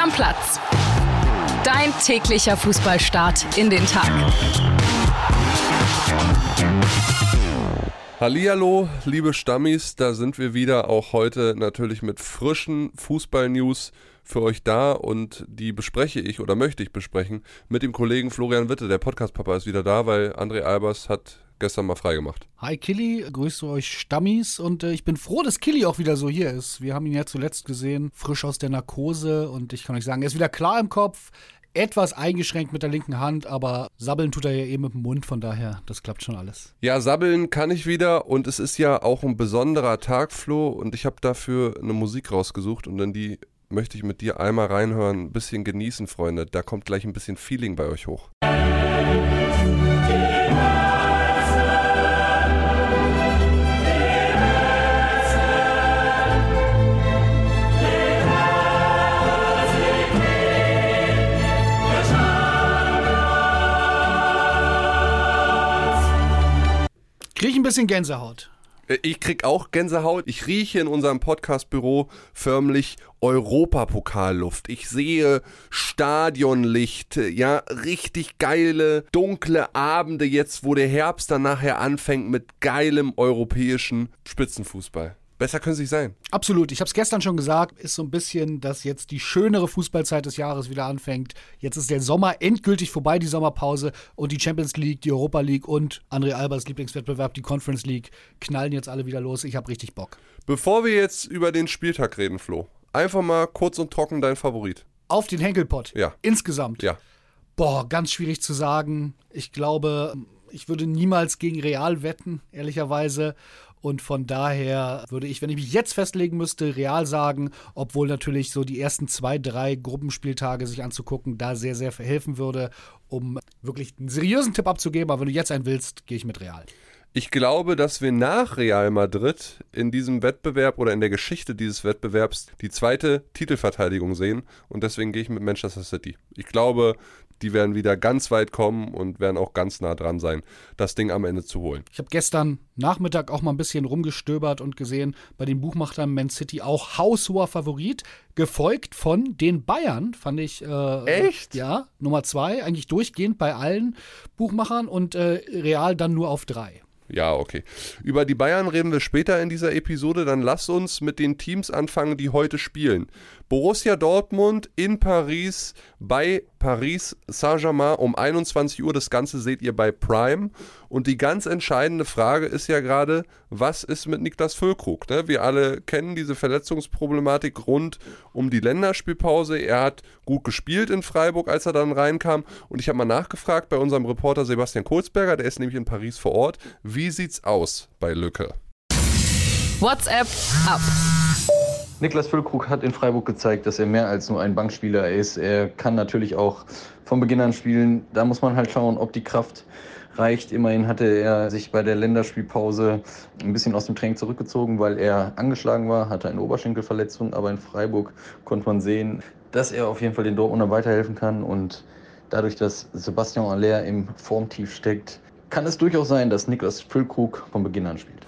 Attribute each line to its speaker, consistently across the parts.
Speaker 1: Stammplatz. Dein täglicher Fußballstart in den Tag.
Speaker 2: Hallihallo, liebe Stammis, da sind wir wieder auch heute natürlich mit frischen Fußball-News für euch da und die bespreche ich oder möchte ich besprechen mit dem Kollegen Florian Witte. Der Podcast-Papa ist wieder da, weil André Albers hat gestern mal freigemacht.
Speaker 3: Hi Killy, grüße euch Stammis und äh, ich bin froh, dass Killy auch wieder so hier ist. Wir haben ihn ja zuletzt gesehen, frisch aus der Narkose und ich kann euch sagen, er ist wieder klar im Kopf, etwas eingeschränkt mit der linken Hand, aber sabbeln tut er ja eben mit dem Mund, von daher, das klappt schon alles.
Speaker 2: Ja, sabbeln kann ich wieder und es ist ja auch ein besonderer Tag, Flo, und ich habe dafür eine Musik rausgesucht und dann die möchte ich mit dir einmal reinhören, ein bisschen genießen, Freunde. Da kommt gleich ein bisschen Feeling bei euch hoch.
Speaker 3: Krieg ich ein bisschen Gänsehaut.
Speaker 2: Äh, ich krieg auch Gänsehaut. Ich rieche in unserem Podcastbüro förmlich Europapokalluft. Ich sehe Stadionlicht, ja, richtig geile, dunkle Abende jetzt, wo der Herbst dann nachher anfängt mit geilem europäischen Spitzenfußball. Besser können sie nicht sein.
Speaker 3: Absolut. Ich habe es gestern schon gesagt, ist so ein bisschen, dass jetzt die schönere Fußballzeit des Jahres wieder anfängt. Jetzt ist der Sommer endgültig vorbei, die Sommerpause. Und die Champions League, die Europa League und André Albers Lieblingswettbewerb, die Conference League, knallen jetzt alle wieder los. Ich habe richtig Bock.
Speaker 2: Bevor wir jetzt über den Spieltag reden, Flo, einfach mal kurz und trocken dein Favorit.
Speaker 3: Auf den Henkelpott.
Speaker 2: Ja.
Speaker 3: Insgesamt.
Speaker 2: Ja.
Speaker 3: Boah, ganz schwierig zu sagen. Ich glaube, ich würde niemals gegen Real wetten, ehrlicherweise. Und von daher würde ich, wenn ich mich jetzt festlegen müsste, real sagen, obwohl natürlich so die ersten zwei, drei Gruppenspieltage sich anzugucken, da sehr, sehr verhelfen würde, um wirklich einen seriösen Tipp abzugeben. Aber wenn du jetzt einen willst, gehe ich mit real.
Speaker 2: Ich glaube, dass wir nach Real Madrid in diesem Wettbewerb oder in der Geschichte dieses Wettbewerbs die zweite Titelverteidigung sehen und deswegen gehe ich mit Manchester City. Ich glaube, die werden wieder ganz weit kommen und werden auch ganz nah dran sein, das Ding am Ende zu holen.
Speaker 3: Ich habe gestern Nachmittag auch mal ein bisschen rumgestöbert und gesehen, bei den Buchmachern Man City auch haushoher Favorit, gefolgt von den Bayern, fand ich. Äh,
Speaker 2: Echt?
Speaker 3: Ja, Nummer zwei, eigentlich durchgehend bei allen Buchmachern und äh, Real dann nur auf drei.
Speaker 2: Ja, okay. Über die Bayern reden wir später in dieser Episode. Dann lass uns mit den Teams anfangen, die heute spielen. Borussia Dortmund in Paris bei Paris Saint-Germain um 21 Uhr. Das Ganze seht ihr bei Prime. Und die ganz entscheidende Frage ist ja gerade, was ist mit Niklas Füllkrug? Ne? Wir alle kennen diese Verletzungsproblematik rund um die Länderspielpause. Er hat gut gespielt in Freiburg, als er dann reinkam. Und ich habe mal nachgefragt bei unserem Reporter Sebastian Kohlsberger, der ist nämlich in Paris vor Ort. Wie sieht's aus bei Lücke?
Speaker 1: WhatsApp ab.
Speaker 4: Niklas Füllkrug hat in Freiburg gezeigt, dass er mehr als nur ein Bankspieler ist. Er kann natürlich auch von Beginn an spielen. Da muss man halt schauen, ob die Kraft reicht. Immerhin hatte er sich bei der Länderspielpause ein bisschen aus dem Training zurückgezogen, weil er angeschlagen war, hatte eine Oberschenkelverletzung. Aber in Freiburg konnte man sehen, dass er auf jeden Fall den Dortmunder weiterhelfen kann. Und dadurch, dass Sebastian Aller im Formtief steckt, kann es durchaus sein, dass Niklas Füllkrug von Beginn an spielt.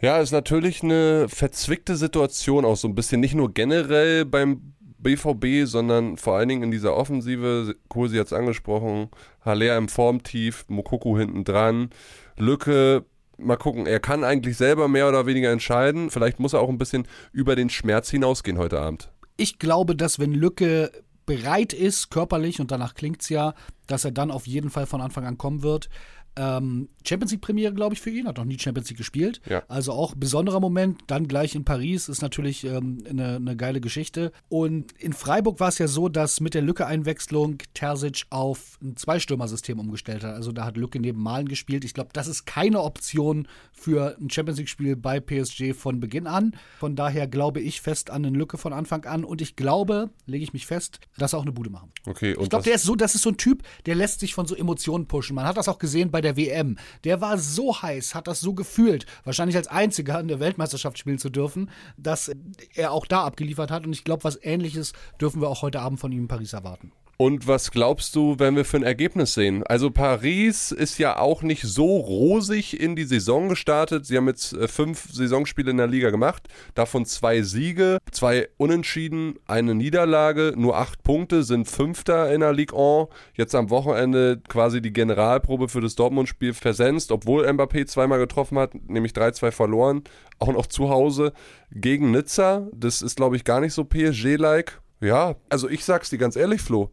Speaker 2: Ja, ist natürlich eine verzwickte Situation auch so ein bisschen, nicht nur generell beim BVB, sondern vor allen Dingen in dieser Offensive. Kohl, hat es angesprochen, Haller im Formtief, Mokoko hinten dran, Lücke. Mal gucken, er kann eigentlich selber mehr oder weniger entscheiden. Vielleicht muss er auch ein bisschen über den Schmerz hinausgehen heute Abend.
Speaker 3: Ich glaube, dass wenn Lücke bereit ist, körperlich, und danach klingt es ja, dass er dann auf jeden Fall von Anfang an kommen wird. Ähm, Champions League Premiere, glaube ich, für ihn, hat noch nie Champions League gespielt.
Speaker 2: Ja.
Speaker 3: Also auch besonderer Moment, dann gleich in Paris ist natürlich ähm, eine, eine geile Geschichte. Und in Freiburg war es ja so, dass mit der Lücke-Einwechslung Terzic auf ein Zweistürmer-System umgestellt hat. Also da hat Lücke neben Malen gespielt. Ich glaube, das ist keine Option für ein Champions League-Spiel bei PSG von Beginn an. Von daher glaube ich fest an eine Lücke von Anfang an. Und ich glaube, lege ich mich fest, dass er auch eine Bude machen.
Speaker 2: Okay,
Speaker 3: ich glaube, der ist so, das ist so ein Typ, der lässt sich von so Emotionen pushen. Man hat das auch gesehen bei der WM. Der war so heiß, hat das so gefühlt, wahrscheinlich als einziger in der Weltmeisterschaft spielen zu dürfen, dass er auch da abgeliefert hat. Und ich glaube, was ähnliches dürfen wir auch heute Abend von ihm in Paris erwarten.
Speaker 2: Und was glaubst du, wenn wir für ein Ergebnis sehen? Also Paris ist ja auch nicht so rosig in die Saison gestartet. Sie haben jetzt äh, fünf Saisonspiele in der Liga gemacht, davon zwei Siege, zwei Unentschieden, eine Niederlage, nur acht Punkte, sind Fünfter in der Ligue 1. Jetzt am Wochenende quasi die Generalprobe für das Dortmund-Spiel versenzt, obwohl Mbappé zweimal getroffen hat, nämlich 3-2 verloren, auch noch zu Hause gegen Nizza. Das ist, glaube ich, gar nicht so PSG-like. Ja, also ich sag's dir ganz ehrlich, Flo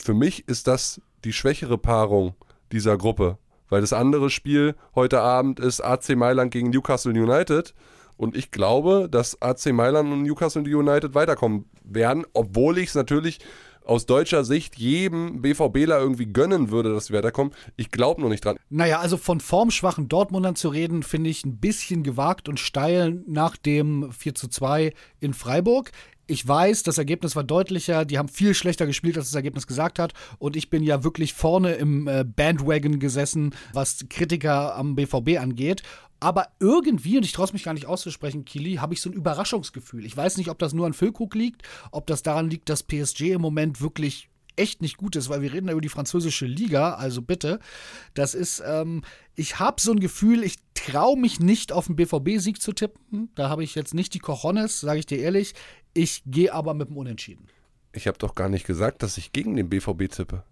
Speaker 2: für mich ist das die schwächere Paarung dieser Gruppe. Weil das andere Spiel heute Abend ist AC Mailand gegen Newcastle United. Und ich glaube, dass AC Mailand und Newcastle United weiterkommen werden, obwohl ich es natürlich aus deutscher Sicht jedem BVBler irgendwie gönnen würde, dass sie weiterkommen. Ich glaube noch nicht dran.
Speaker 3: Naja, also von formschwachen Dortmundern zu reden, finde ich ein bisschen gewagt und steil nach dem 4 zu 2 in Freiburg ich weiß, das Ergebnis war deutlicher, die haben viel schlechter gespielt, als das Ergebnis gesagt hat. Und ich bin ja wirklich vorne im äh, Bandwagon gesessen, was Kritiker am BVB angeht. Aber irgendwie, und ich traue mich gar nicht auszusprechen, Kili, habe ich so ein Überraschungsgefühl. Ich weiß nicht, ob das nur an Füllkrug liegt, ob das daran liegt, dass PSG im Moment wirklich echt nicht gut ist, weil wir reden ja über die französische Liga, also bitte. Das ist, ähm, ich habe so ein Gefühl, ich traue mich nicht auf den BVB-Sieg zu tippen. Da habe ich jetzt nicht die Cojones, sage ich dir ehrlich. Ich gehe aber mit dem Unentschieden.
Speaker 2: Ich habe doch gar nicht gesagt, dass ich gegen den BVB tippe.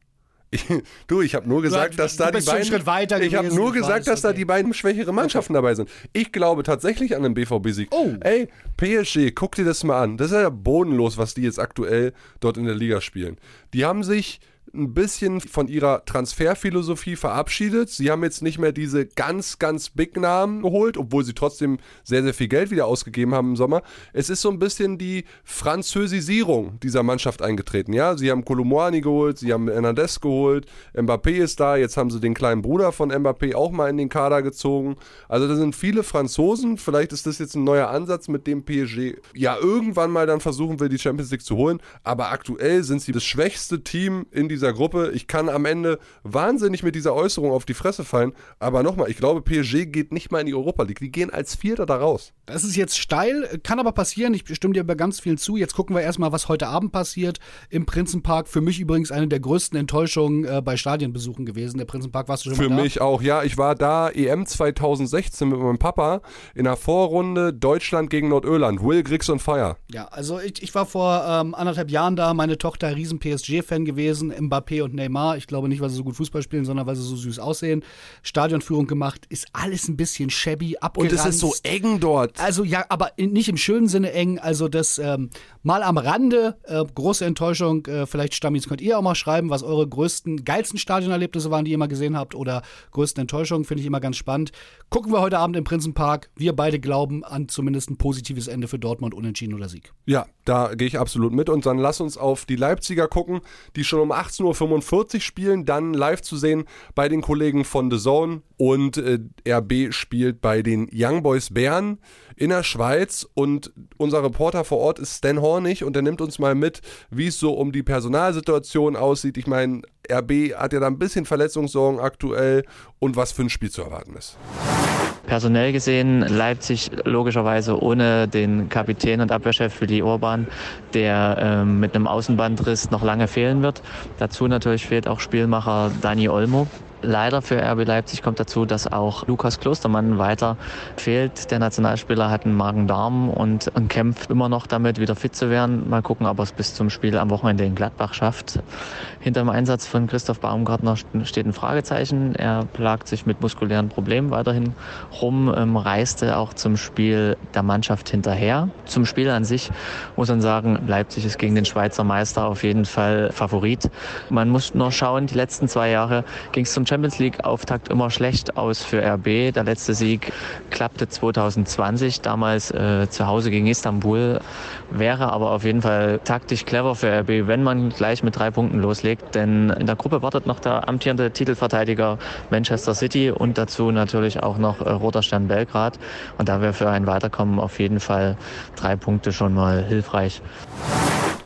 Speaker 2: Ich, du, ich habe nur gesagt, du, dass da die beiden. ich habe nur gesagt, dass okay. da die beiden schwächere Mannschaften okay. dabei sind. Ich glaube tatsächlich an den BVB-Sieg. Oh. Ey, PSG, guck dir das mal an. Das ist ja bodenlos, was die jetzt aktuell dort in der Liga spielen. Die haben sich ein bisschen von ihrer Transferphilosophie verabschiedet. Sie haben jetzt nicht mehr diese ganz, ganz Big Namen geholt, obwohl sie trotzdem sehr, sehr viel Geld wieder ausgegeben haben im Sommer. Es ist so ein bisschen die Französisierung dieser Mannschaft eingetreten. Ja, sie haben Colomboani geholt, sie haben Hernandez geholt, Mbappé ist da, jetzt haben sie den kleinen Bruder von Mbappé auch mal in den Kader gezogen. Also da sind viele Franzosen. Vielleicht ist das jetzt ein neuer Ansatz, mit dem PSG ja irgendwann mal dann versuchen will, die Champions League zu holen. Aber aktuell sind sie das schwächste Team in dieser dieser Gruppe. Ich kann am Ende wahnsinnig mit dieser Äußerung auf die Fresse fallen. Aber nochmal, ich glaube, PSG geht nicht mal in die Europa League. Die gehen als Vierter da raus.
Speaker 3: Das ist jetzt steil, kann aber passieren. Ich stimme dir bei ganz vielen zu. Jetzt gucken wir erstmal, was heute Abend passiert im Prinzenpark. Für mich übrigens eine der größten Enttäuschungen äh, bei Stadienbesuchen gewesen. Der Prinzenpark warst du schon
Speaker 2: Für
Speaker 3: mal
Speaker 2: da? mich auch, ja. Ich war da EM 2016 mit meinem Papa in der Vorrunde Deutschland gegen Nordirland. Will Griggs on Fire.
Speaker 3: Ja, also ich, ich war vor ähm, anderthalb Jahren da. Meine Tochter riesen PSG-Fan gewesen. Im Mbappé und Neymar. Ich glaube nicht, weil sie so gut Fußball spielen, sondern weil sie so süß aussehen. Stadionführung gemacht, ist alles ein bisschen shabby, abgeranzt.
Speaker 2: Und es ist so eng dort.
Speaker 3: Also ja, aber nicht im schönen Sinne eng. Also das ähm, mal am Rande, äh, große Enttäuschung. Äh, vielleicht Stammis könnt ihr auch mal schreiben, was eure größten, geilsten Stadionerlebnisse waren, die ihr mal gesehen habt oder größten Enttäuschungen, finde ich immer ganz spannend. Gucken wir heute Abend im Prinzenpark. Wir beide glauben an zumindest ein positives Ende für Dortmund, Unentschieden oder Sieg.
Speaker 2: Ja, da gehe ich absolut mit. Und dann lass uns auf die Leipziger gucken, die schon um 18.45 Uhr 40 spielen, dann live zu sehen bei den Kollegen von The Zone und äh, RB spielt bei den Young Boys Bern in der Schweiz und unser Reporter vor Ort ist Stan Hornig und der nimmt uns mal mit, wie es so um die Personalsituation aussieht. Ich meine, RB hat ja da ein bisschen Verletzungssorgen aktuell und was für ein Spiel zu erwarten ist.
Speaker 5: Personell gesehen Leipzig logischerweise ohne den Kapitän und Abwehrchef Willi Orban, der ähm, mit einem Außenbandriss noch lange fehlen wird. Dazu natürlich fehlt auch Spielmacher Dani Olmo, Leider für RB Leipzig kommt dazu, dass auch Lukas Klostermann weiter fehlt. Der Nationalspieler hat einen Magen-Darm und, kämpft immer noch damit, wieder fit zu werden. Mal gucken, ob er es bis zum Spiel am Wochenende in Gladbach schafft. Hinter dem Einsatz von Christoph Baumgartner steht ein Fragezeichen. Er plagt sich mit muskulären Problemen weiterhin rum, ähm, reiste auch zum Spiel der Mannschaft hinterher. Zum Spiel an sich muss man sagen, Leipzig ist gegen den Schweizer Meister auf jeden Fall Favorit. Man muss nur schauen, die letzten zwei Jahre ging es zum Champions League-Auftakt immer schlecht aus für RB. Der letzte Sieg klappte 2020, damals äh, zu Hause gegen Istanbul. Wäre aber auf jeden Fall taktisch clever für RB, wenn man gleich mit drei Punkten loslegt. Denn in der Gruppe wartet noch der amtierende Titelverteidiger Manchester City und dazu natürlich auch noch äh, Roter Stern Belgrad. Und da wäre für ein Weiterkommen auf jeden Fall drei Punkte schon mal hilfreich.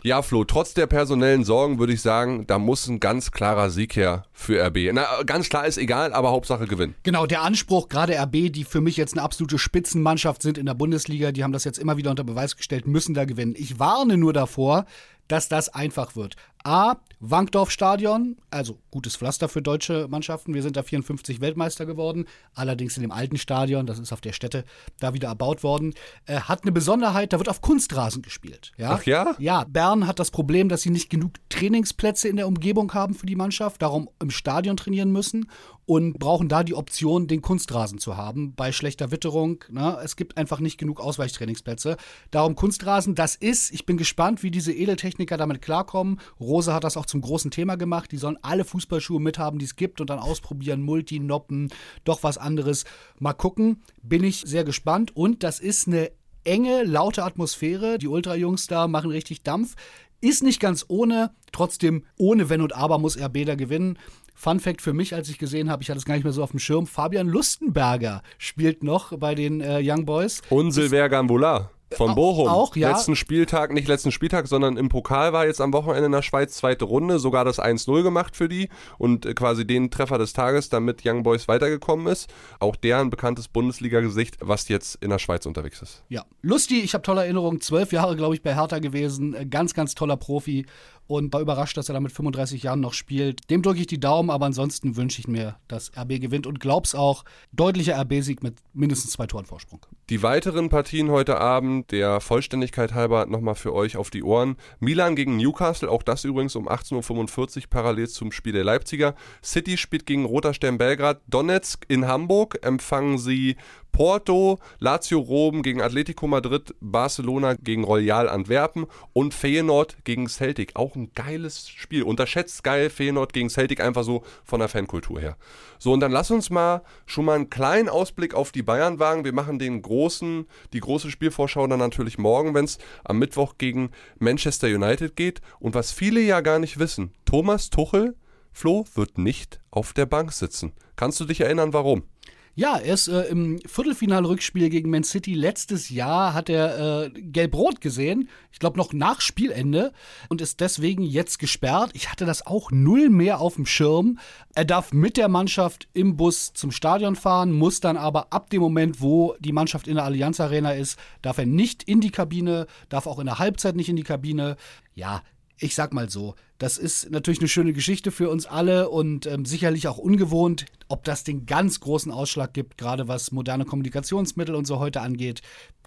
Speaker 2: Ja, Flo, trotz der personellen Sorgen würde ich sagen, da muss ein ganz klarer Sieg her für RB. Na, ganz klar ist egal, aber Hauptsache Gewinn.
Speaker 3: Genau, der Anspruch, gerade RB, die für mich jetzt eine absolute Spitzenmannschaft sind in der Bundesliga, die haben das jetzt immer wieder unter Beweis gestellt, müssen da gewinnen. Ich warne nur davor, dass das einfach wird. A, Wankdorf-Stadion, also gutes Pflaster für deutsche Mannschaften. Wir sind da 54 Weltmeister geworden, allerdings in dem alten Stadion, das ist auf der Stätte da wieder erbaut worden. Äh, hat eine Besonderheit, da wird auf Kunstrasen gespielt. Ja?
Speaker 2: Ach ja?
Speaker 3: Ja, Bern hat das Problem, dass sie nicht genug Trainingsplätze in der Umgebung haben für die Mannschaft, darum im Stadion trainieren müssen und brauchen da die Option, den Kunstrasen zu haben bei schlechter Witterung. Ne? Es gibt einfach nicht genug Ausweichtrainingsplätze. Darum Kunstrasen, das ist, ich bin gespannt, wie diese Edeltechniker damit klarkommen. Rose hat das auch zum großen Thema gemacht. Die sollen alle Fußballschuhe mithaben, die es gibt und dann ausprobieren. Multi, Noppen, doch was anderes. Mal gucken. Bin ich sehr gespannt. Und das ist eine enge, laute Atmosphäre. Die Ultra-Jungs da machen richtig Dampf. Ist nicht ganz ohne, trotzdem ohne Wenn und Aber muss RB da gewinnen. Fun Fact für mich, als ich gesehen habe, ich hatte es gar nicht mehr so auf dem Schirm, Fabian Lustenberger spielt noch bei den äh, Young Boys.
Speaker 2: Und Silver. Von Bochum.
Speaker 3: Auch, ja.
Speaker 2: Letzten Spieltag, nicht letzten Spieltag, sondern im Pokal war jetzt am Wochenende in der Schweiz zweite Runde, sogar das 1-0 gemacht für die und äh, quasi den Treffer des Tages, damit Young Boys weitergekommen ist. Auch der ein bekanntes Bundesliga-Gesicht, was jetzt in der Schweiz unterwegs ist.
Speaker 3: Ja, lustig, ich habe tolle Erinnerungen. Zwölf Jahre, glaube ich, bei Hertha gewesen. Äh, Ganz, ganz toller Profi und war überrascht, dass er da mit 35 Jahren noch spielt. Dem drücke ich die Daumen, aber ansonsten wünsche ich mir, dass RB gewinnt und glaub's auch, deutlicher RB-Sieg mit mindestens zwei Toren Vorsprung.
Speaker 2: Die weiteren Partien heute Abend, der Vollständigkeit halber nochmal für euch auf die Ohren. Milan gegen Newcastle, auch das übrigens um 18.45 Uhr parallel zum Spiel der Leipziger. City spielt gegen Roter Stern Belgrad. Donetsk in Hamburg empfangen sie Porto, Lazio Rom gegen Atletico Madrid, Barcelona gegen Royal Antwerpen und Feyenoord gegen Celtic. Auch ein geiles Spiel. Unterschätzt geil, Feyenoord gegen Celtic einfach so von der Fankultur her. So, und dann lass uns mal schon mal einen kleinen Ausblick auf die Bayern wagen. Wir machen den großen, die große Spielvorschau dann natürlich morgen, wenn es am Mittwoch gegen Manchester United geht. Und was viele ja gar nicht wissen, Thomas Tuchel, Flo, wird nicht auf der Bank sitzen. Kannst du dich erinnern, warum?
Speaker 3: Ja, er ist äh, im Viertelfinalrückspiel gegen Man City letztes Jahr hat er äh, gelb-rot gesehen. Ich glaube noch nach Spielende und ist deswegen jetzt gesperrt. Ich hatte das auch null mehr auf dem Schirm. Er darf mit der Mannschaft im Bus zum Stadion fahren, muss dann aber ab dem Moment, wo die Mannschaft in der Allianz Arena ist, darf er nicht in die Kabine, darf auch in der Halbzeit nicht in die Kabine. Ja, ich sag mal so, das ist natürlich eine schöne Geschichte für uns alle und ähm, sicherlich auch ungewohnt. Ob das den ganz großen Ausschlag gibt, gerade was moderne Kommunikationsmittel und so heute angeht,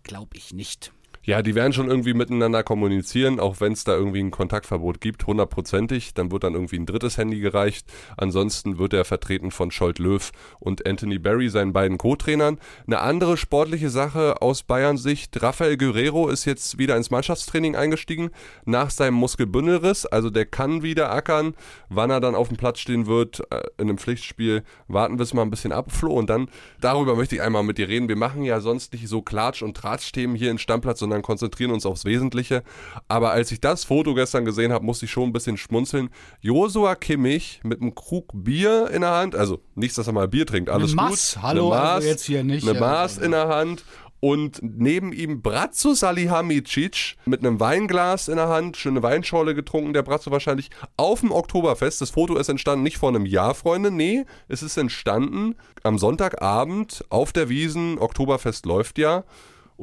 Speaker 3: glaube ich nicht.
Speaker 2: Ja, die werden schon irgendwie miteinander kommunizieren, auch wenn es da irgendwie ein Kontaktverbot gibt, hundertprozentig. Dann wird dann irgendwie ein drittes Handy gereicht. Ansonsten wird er vertreten von Scholt Löw und Anthony Barry, seinen beiden Co-Trainern. Eine andere sportliche Sache aus Bayern Sicht. Rafael Guerrero ist jetzt wieder ins Mannschaftstraining eingestiegen nach seinem Muskelbündelriss. Also der kann wieder ackern. Wann er dann auf dem Platz stehen wird äh, in einem Pflichtspiel, warten wir es mal ein bisschen ab, Flo. Und dann, darüber möchte ich einmal mit dir reden. Wir machen ja sonst nicht so Klatsch- und Tratsch-Themen hier in Stammplatz, sondern konzentrieren uns aufs Wesentliche. Aber als ich das Foto gestern gesehen habe, musste ich schon ein bisschen schmunzeln. Josua Kimmich mit einem Krug Bier in der Hand, also nichts, dass er mal Bier trinkt, alles
Speaker 3: Eine Maß,
Speaker 2: gut.
Speaker 3: hallo,
Speaker 2: eine Maß,
Speaker 3: also jetzt hier nicht,
Speaker 2: Eine Maß in der Hand. Und neben ihm Bratzo Salihamidzic mit einem Weinglas in der Hand, schöne Weinschorle getrunken, der Bratzo wahrscheinlich auf dem Oktoberfest. Das Foto ist entstanden nicht vor einem Jahr, Freunde, nee, es ist entstanden am Sonntagabend auf der Wiesen, Oktoberfest läuft ja.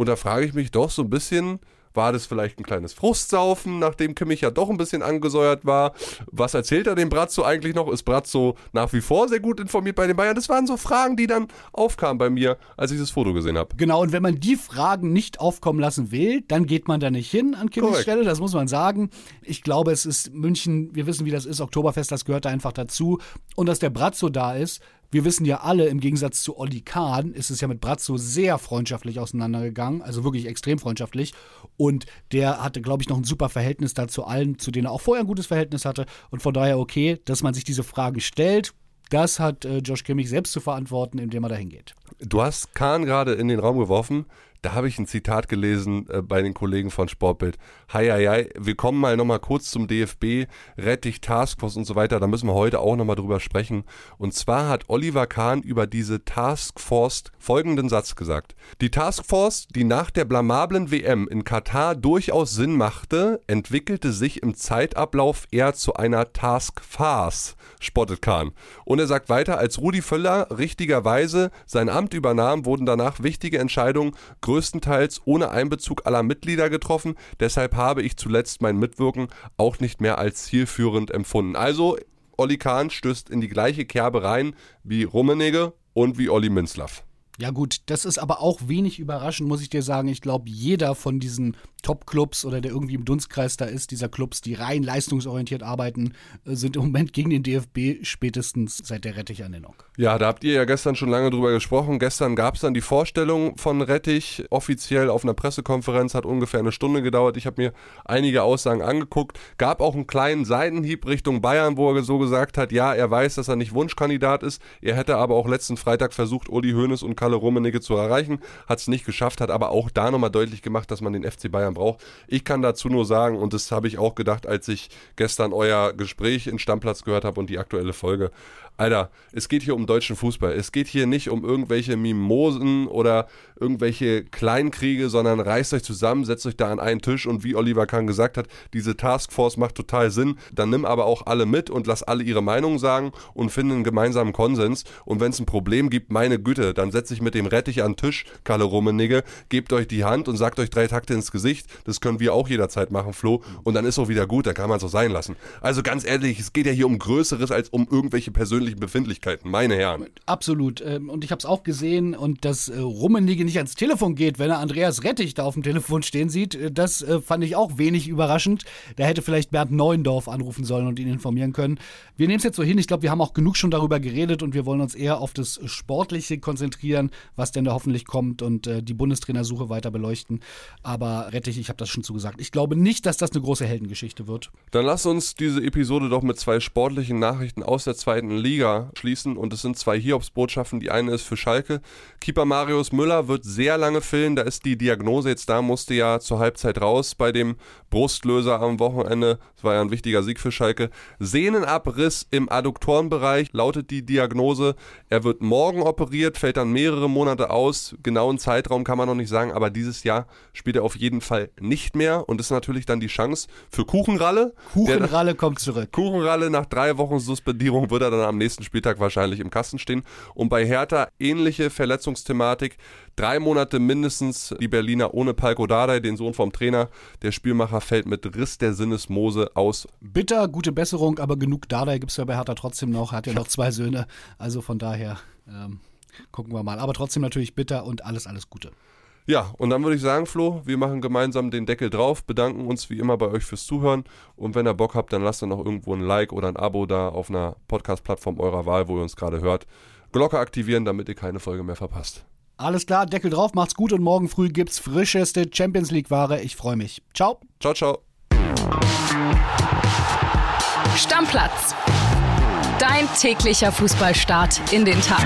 Speaker 2: Und da frage ich mich doch so ein bisschen, war das vielleicht ein kleines Frustsaufen, nachdem Kimmich ja doch ein bisschen angesäuert war? Was erzählt er dem Bratzo eigentlich noch? Ist Bratzo nach wie vor sehr gut informiert bei den Bayern? Das waren so Fragen, die dann aufkamen bei mir, als ich das Foto gesehen habe.
Speaker 3: Genau, und wenn man die Fragen nicht aufkommen lassen will, dann geht man da nicht hin an Kimmichs. Stelle, das muss man sagen. Ich glaube, es ist München, wir wissen, wie das ist, Oktoberfest, das gehört da einfach dazu. Und dass der Bratzo da ist, wir wissen ja alle, im Gegensatz zu Olli Kahn ist es ja mit Bratzo sehr freundschaftlich auseinandergegangen, also wirklich extrem freundschaftlich. Und der hatte, glaube ich, noch ein super Verhältnis da zu allen, zu denen er auch vorher ein gutes Verhältnis hatte. Und von daher okay, dass man sich diese Fragen stellt. Das hat äh, Josh Kimmich selbst zu verantworten, indem er da hingeht.
Speaker 2: Du hast Kahn gerade in den Raum geworfen. Da habe ich ein Zitat gelesen äh, bei den Kollegen von Sportbild. Hei, hei, hei, wir kommen mal nochmal kurz zum DFB, Rettich, Taskforce und so weiter. Da müssen wir heute auch nochmal drüber sprechen. Und zwar hat Oliver Kahn über diese Taskforce folgenden Satz gesagt. Die Taskforce, die nach der blamablen WM in Katar durchaus Sinn machte, entwickelte sich im Zeitablauf eher zu einer Taskfarce, spottet Kahn. Und er sagt weiter, als Rudi Völler richtigerweise sein Amt übernahm, wurden danach wichtige Entscheidungen größtenteils ohne Einbezug aller Mitglieder getroffen. Deshalb habe ich zuletzt mein Mitwirken auch nicht mehr als zielführend empfunden. Also, Olli Kahn stößt in die gleiche Kerbe rein wie Rummenigge und wie Olli Minzlaff.
Speaker 3: Ja gut, das ist aber auch wenig überraschend, muss ich dir sagen. Ich glaube, jeder von diesen Top-Clubs oder der irgendwie im Dunstkreis da ist, dieser Clubs, die rein leistungsorientiert arbeiten, äh, sind im Moment gegen den DFB spätestens seit der Rettich-Ernennung.
Speaker 2: Ja, da habt ihr ja gestern schon lange drüber gesprochen. Gestern gab es dann die Vorstellung von Rettich offiziell auf einer Pressekonferenz, hat ungefähr eine Stunde gedauert. Ich habe mir einige Aussagen angeguckt. Gab auch einen kleinen Seitenhieb Richtung Bayern, wo er so gesagt hat, ja, er weiß, dass er nicht Wunschkandidat ist. Er hätte aber auch letzten Freitag versucht, Uli Hoeneß und Kalle Rummenigge zu erreichen. Hat es nicht geschafft, hat aber auch da nochmal deutlich gemacht, dass man den FC Bayern braucht. Ich kann dazu nur sagen, und das habe ich auch gedacht, als ich gestern euer Gespräch in Stammplatz gehört habe und die aktuelle Folge. Alter, es geht hier um deutschen Fußball. Es geht hier nicht um irgendwelche Mimosen oder irgendwelche Kleinkriege, sondern reißt euch zusammen, setzt euch da an einen Tisch und wie Oliver Kahn gesagt hat, diese Taskforce macht total Sinn. Dann nimm aber auch alle mit und lass alle ihre Meinung sagen und finde einen gemeinsamen Konsens. Und wenn es ein Problem gibt, meine Güte, dann setze ich mit dem Rettich an den Tisch, Kalle Rummenigge, gebt euch die Hand und sagt euch drei Takte ins Gesicht. Das können wir auch jederzeit machen, Flo. Und dann ist auch wieder gut, dann kann man es auch sein lassen. Also ganz ehrlich, es geht ja hier um Größeres als um irgendwelche persönlichen Befindlichkeiten, meine Herren.
Speaker 3: Absolut. Ähm, und ich habe es auch gesehen und dass äh, Rummenigge nicht ans Telefon geht, wenn er Andreas Rettich da auf dem Telefon stehen sieht, äh, das äh, fand ich auch wenig überraschend. Da hätte vielleicht Bernd Neuendorf anrufen sollen und ihn informieren können. Wir nehmen es jetzt so hin. Ich glaube, wir haben auch genug schon darüber geredet und wir wollen uns eher auf das Sportliche konzentrieren, was denn da hoffentlich kommt und die Bundestrainersuche weiter beleuchten. Aber Rettich, ich habe das schon zugesagt. Ich glaube nicht, dass das eine große Heldengeschichte wird.
Speaker 2: Dann lass uns diese Episode doch mit zwei sportlichen Nachrichten aus der zweiten Liga schließen und es sind zwei Hiobsbotschaften. Die eine ist für Schalke. Keeper Marius Müller wird sehr lange fehlen. Da ist die Diagnose jetzt da, musste ja zur Halbzeit raus bei dem Brustlöser am Wochenende. Das war ja ein wichtiger Sieg für Schalke. Sehnenabriss im Adduktorenbereich lautet die Diagnose. Er wird morgen operiert, fällt dann mehrere Monate aus. Genauen Zeitraum kann man noch nicht sagen, aber dieses Jahr spielt er auf jeden Fall nicht mehr und ist natürlich dann die Chance für Kuchenralle.
Speaker 3: Kuchenralle kommt zurück.
Speaker 2: Kuchenralle nach drei Wochen Suspendierung wird er dann am nächsten Spieltag wahrscheinlich im Kasten stehen. Und bei Hertha ähnliche Verletzungsthematik. Drei Monate mindestens die Berliner ohne Palko Dardai, den Sohn vom Trainer. Der Spielmacher fällt mit Riss der Sinnesmose aus.
Speaker 3: Bitter, gute Besserung, aber genug Dardai gibt es ja bei Hertha trotzdem noch. Hat ja noch zwei Söhne. Also von daher ähm, gucken wir mal. Aber trotzdem natürlich bitter und alles, alles Gute.
Speaker 2: Ja, und dann würde ich sagen, Flo, wir machen gemeinsam den Deckel drauf, bedanken uns wie immer bei euch fürs Zuhören und wenn ihr Bock habt, dann lasst doch noch irgendwo ein Like oder ein Abo da auf einer Podcast-Plattform eurer Wahl, wo ihr uns gerade hört. Glocke aktivieren, damit ihr keine Folge mehr verpasst.
Speaker 3: Alles klar, Deckel drauf, macht's gut und morgen früh gibt's frischeste Champions League-Ware. Ich freue mich. Ciao.
Speaker 2: Ciao, ciao.
Speaker 1: Stammplatz. Dein täglicher Fußballstart in den Tag.